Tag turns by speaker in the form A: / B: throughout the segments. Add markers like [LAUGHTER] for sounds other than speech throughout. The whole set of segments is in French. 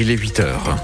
A: il est 8 heures.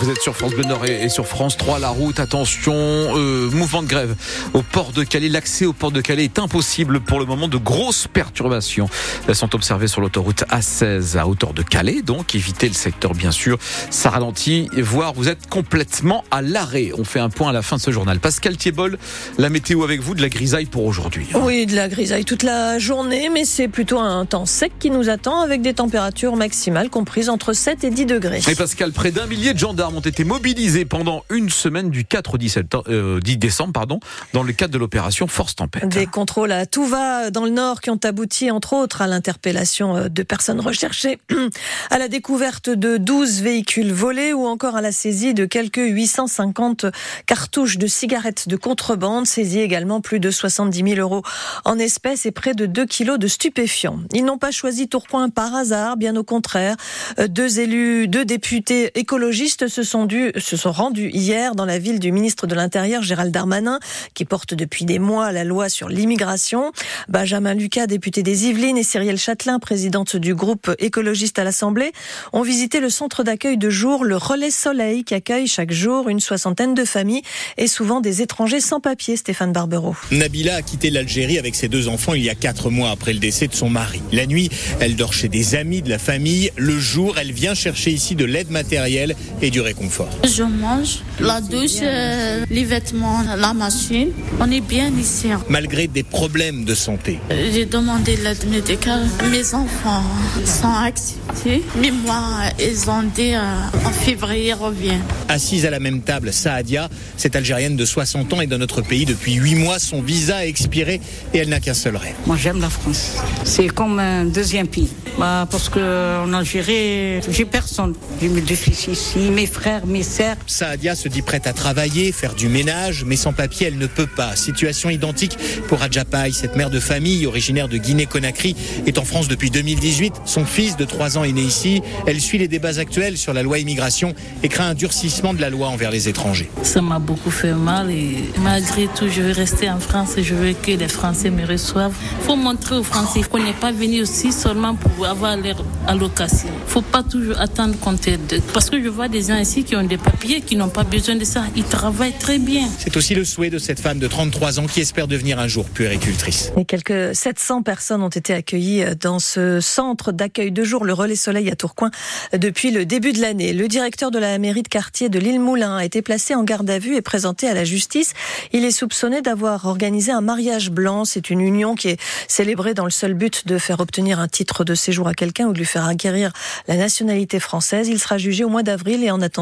A: Vous êtes sur France Bleu Nord et sur France 3. La route, attention, euh, mouvement de grève au port de Calais. L'accès au port de Calais est impossible pour le moment. De grosses perturbations Elles sont observées sur l'autoroute A16 à hauteur de Calais. Donc, évitez le secteur, bien sûr. Ça ralentit, voire vous êtes complètement à l'arrêt. On fait un point à la fin de ce journal. Pascal Thiebol, la météo avec vous, de la grisaille pour aujourd'hui.
B: Oui, de la grisaille toute la journée, mais c'est plutôt un temps sec qui nous attend avec des températures maximales comprises entre 7 et 10 degrés.
A: Et Pascal, près d'un millier de gendarmes ont été mobilisés pendant une semaine du 4 au 10, euh, décembre pardon, dans le cadre de l'opération Force Tempête.
B: Des contrôles à tout va dans le Nord qui ont abouti entre autres à l'interpellation euh, de personnes recherchées, [CLEARS THROAT] à la découverte de 12 véhicules volés ou encore à la saisie de quelques 850 cartouches de cigarettes de contrebande, saisie également plus de 70 000 euros en espèces et près de 2 kilos de stupéfiants. Ils n'ont pas choisi Tourcoing par hasard, bien au contraire. Euh, deux élus, deux députés écologistes se sont, se sont rendus hier dans la ville du ministre de l'Intérieur, Gérald Darmanin, qui porte depuis des mois la loi sur l'immigration. Benjamin Lucas, député des Yvelines, et Cyrielle Châtelain, présidente du groupe écologiste à l'Assemblée, ont visité le centre d'accueil de jour, le Relais Soleil, qui accueille chaque jour une soixantaine de familles et souvent des étrangers sans papier, Stéphane Barbero.
C: Nabila a quitté l'Algérie avec ses deux enfants il y a quatre mois après le décès de son mari. La nuit, elle dort chez des amis de la famille. Le jour, elle vient chercher ici de l'aide matérielle et du réconfort.
D: Je mange, la douche, euh, les vêtements, la machine. On est bien ici.
C: Malgré des problèmes de santé.
D: J'ai demandé l'aide médicale. Mes enfants sont acceptés, mais moi, ils ont dit euh, en février revient.
C: Assise à la même table, Saadia, cette Algérienne de 60 ans est dans notre pays depuis 8 mois. Son visa a expiré et elle n'a qu'un seul rêve.
E: Moi, j'aime la France. C'est comme un deuxième pays. Bah, parce qu'en Algérie, j'ai personne. J'ai mes deux fils ici, mes frères, mes sœurs.
C: Saadia se dit prête à travailler, faire du ménage, mais sans papier, elle ne peut pas. Situation identique pour Adjapaï, cette mère de famille originaire de Guinée-Conakry, est en France depuis 2018. Son fils de 3 ans est né ici. Elle suit les débats actuels sur la loi immigration et craint un durcissement de la loi envers les étrangers.
F: Ça m'a beaucoup fait mal et malgré tout, je veux rester en France et je veux que les Français me reçoivent. Il faut montrer aux Français qu'on n'est pas venu aussi seulement pour avoir leur allocation. Il ne faut pas toujours attendre qu'on t'aide. Parce que je vois des gens ici qui ont des papiers, qui n'ont pas besoin de ça. Ils travaillent très bien.
C: C'est aussi le souhait de cette femme de 33 ans qui espère devenir un jour puéricultrice.
B: Et quelques 700 personnes ont été accueillies dans ce centre d'accueil de jour, le Relais Soleil à Tourcoing, depuis le début de l'année. Le directeur de la mairie de quartier de l'île Moulin a été placé en garde à vue et présenté à la justice. Il est soupçonné d'avoir organisé un mariage blanc. C'est une union qui est célébrée dans le seul but de faire obtenir un titre de séjour à quelqu'un ou de lui faire acquérir la nationalité française. Il sera jugé au mois d'avril et en attendant,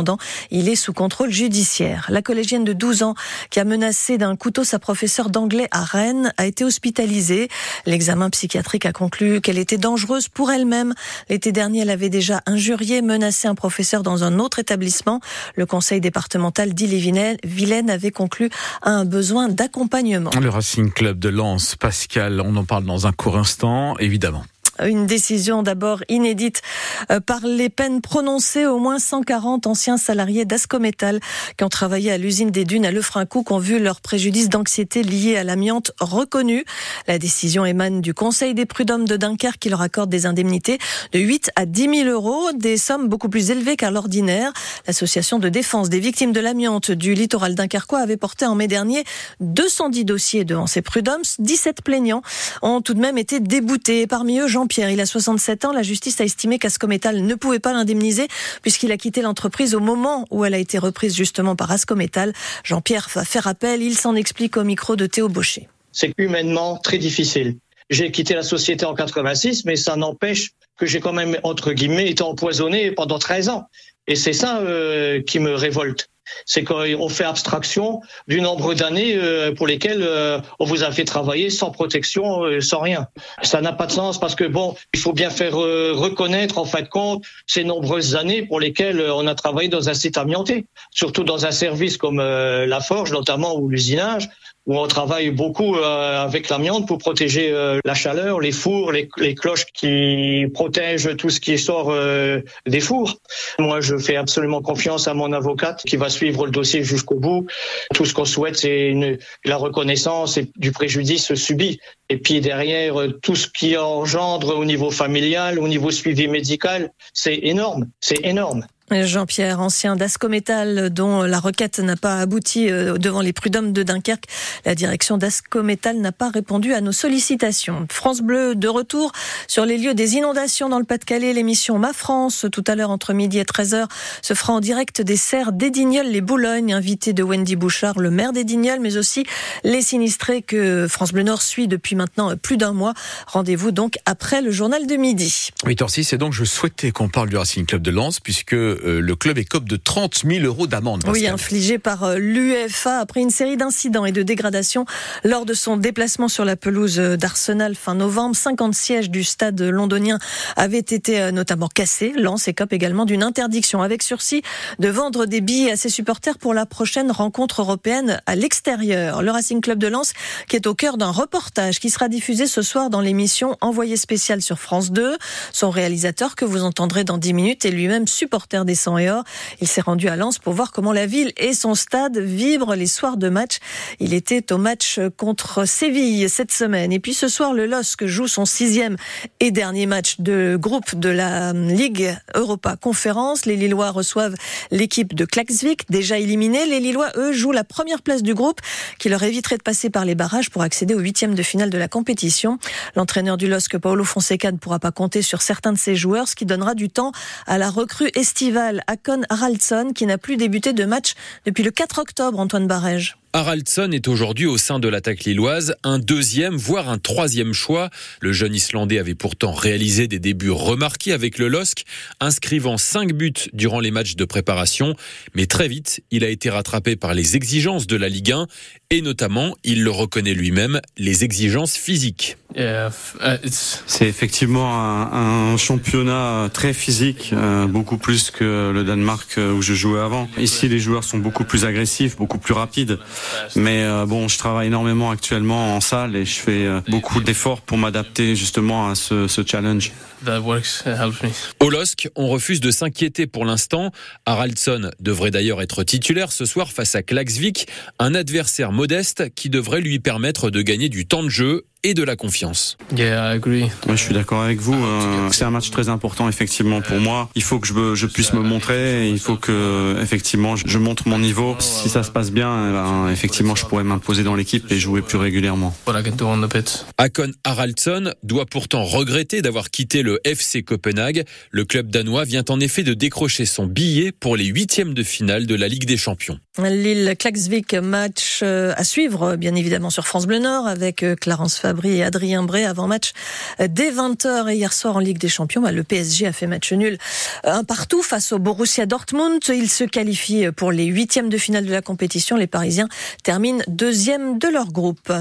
B: il est sous contrôle judiciaire. La collégienne de 12 ans qui a menacé d'un couteau sa professeure d'anglais à Rennes a été hospitalisée. L'examen psychiatrique a conclu qu'elle était dangereuse pour elle-même. L'été dernier, elle avait déjà injurié, menacé un professeur dans un autre établissement. Le conseil départemental d'Ille-et-Vilaine avait conclu à un besoin d'accompagnement.
A: Le Racing Club de Lens, Pascal, on en parle dans un court instant, évidemment.
B: Une décision d'abord inédite euh, par les peines prononcées au moins 140 anciens salariés d'Ascométal qui ont travaillé à l'usine des dunes à Lefrancouc ont vu leur préjudice d'anxiété lié à l'amiante reconnu. La décision émane du Conseil des prud'hommes de Dunkerque qui leur accorde des indemnités de 8 à 10 000 euros, des sommes beaucoup plus élevées qu'à l'ordinaire. L'association de défense des victimes de l'amiante du littoral dunkerquois avait porté en mai dernier 210 dossiers devant ces prud'hommes. 17 plaignants ont tout de même été déboutés. Parmi eux, Jean Pierre. Il a 67 ans. La justice a estimé qu'Ascométal ne pouvait pas l'indemniser puisqu'il a quitté l'entreprise au moment où elle a été reprise justement par Ascométal. Jean-Pierre va faire appel. Il s'en explique au micro de Théo Baucher.
G: C'est humainement très difficile. J'ai quitté la société en 86, mais ça n'empêche que j'ai quand même, entre guillemets, été empoisonné pendant 13 ans. Et c'est ça euh, qui me révolte c'est qu'on fait abstraction du nombre d'années euh, pour lesquelles euh, on vous a fait travailler sans protection, euh, sans rien. Ça n'a pas de sens parce que bon, il faut bien faire reconnaître en fin de compte ces nombreuses années pour lesquelles on a travaillé dans un site amianté, surtout dans un service comme la forge notamment ou l'usinage où on travaille beaucoup avec l'amiante pour protéger la chaleur, les fours, les, cloches qui protègent tout ce qui sort des fours. Moi, je fais absolument confiance à mon avocate qui va suivre le dossier jusqu'au bout. Tout ce qu'on souhaite, c'est la reconnaissance du préjudice subi. Et puis derrière, tout ce qui engendre au niveau familial, au niveau suivi médical, c'est énorme, c'est énorme.
B: Jean-Pierre, ancien d'Ascométal, dont la requête n'a pas abouti euh, devant les prud'hommes de Dunkerque. La direction d'Ascométal n'a pas répondu à nos sollicitations. France Bleu, de retour sur les lieux des inondations dans le Pas-de-Calais. L'émission Ma France, tout à l'heure entre midi et 13h, se fera en direct des serres d'Edignol-les Boulognes, invité de Wendy Bouchard, le maire d'Edignol, mais aussi les sinistrés que France Bleu Nord suit depuis maintenant plus d'un mois. Rendez-vous donc après le journal de midi.
A: 8h06, et donc je souhaitais qu'on parle du Racing Club de Lens, puisque euh, le club écope de 30 000 euros d'amende.
B: Oui, infligé par euh, l'UEFA après une série d'incidents et de dégradations lors de son déplacement sur la pelouse d'Arsenal fin novembre. 50 sièges du stade londonien avaient été euh, notamment cassés. Lens écope également d'une interdiction avec sursis de vendre des billets à ses supporters pour la prochaine rencontre européenne à l'extérieur. Le Racing Club de Lens qui est au cœur d'un reportage qui sera diffusé ce soir dans l'émission Envoyé spécial sur France 2. Son réalisateur que vous entendrez dans 10 minutes est lui-même supporter des. Il s'est rendu à Lens pour voir comment la ville et son stade vibrent les soirs de match. Il était au match contre Séville cette semaine. Et puis ce soir, le LOSC joue son sixième et dernier match de groupe de la Ligue Europa Conférence. Les Lillois reçoivent l'équipe de Klaxvik, déjà éliminée. Les Lillois, eux, jouent la première place du groupe qui leur éviterait de passer par les barrages pour accéder au huitième de finale de la compétition. L'entraîneur du LOSC, Paolo Fonseca, ne pourra pas compter sur certains de ses joueurs, ce qui donnera du temps à la recrue estivale Akon Haraldsson qui n'a plus débuté de match depuis le 4 octobre, Antoine Barège.
H: Haraldsson est aujourd'hui au sein de l'attaque lilloise un deuxième, voire un troisième choix. Le jeune Islandais avait pourtant réalisé des débuts remarqués avec le LOSC, inscrivant cinq buts durant les matchs de préparation. Mais très vite, il a été rattrapé par les exigences de la Ligue 1 et notamment, il le reconnaît lui-même, les exigences physiques.
I: Uh, C'est effectivement un, un, championnat très physique, euh, beaucoup plus que le Danemark euh, où je jouais avant. Ici, les joueurs sont beaucoup plus agressifs, beaucoup plus rapides. Mais euh, bon, je travaille énormément actuellement en salle et je fais euh, beaucoup d'efforts pour m'adapter justement à ce, ce challenge.
H: Au LOSC, on refuse de s'inquiéter pour l'instant. Haraldsson devrait d'ailleurs être titulaire ce soir face à Klaxvik, un adversaire modeste qui devrait lui permettre de gagner du temps de jeu et de la confiance.
I: Yeah, I agree. je suis d'accord avec vous. Euh, c'est un match très important effectivement pour moi. Il faut que je, je puisse me montrer. Il faut que effectivement je montre mon niveau. Si ça se passe bien, eh ben, effectivement je pourrais m'imposer dans l'équipe et jouer plus régulièrement.
H: Akon Haraldsson doit pourtant regretter d'avoir quitté le FC Copenhague. Le club danois vient en effet de décrocher son billet pour les huitièmes de finale de la Ligue des Champions.
B: Lille Klaxvik match euh, à suivre bien évidemment sur France Bleu Nord avec euh, Clarence Fabry et Adrien Bray avant match euh, dès 20h et hier soir en Ligue des Champions bah, le PSG a fait match nul un partout face au Borussia Dortmund il se qualifie pour les huitièmes de finale de la compétition les Parisiens terminent deuxième de leur groupe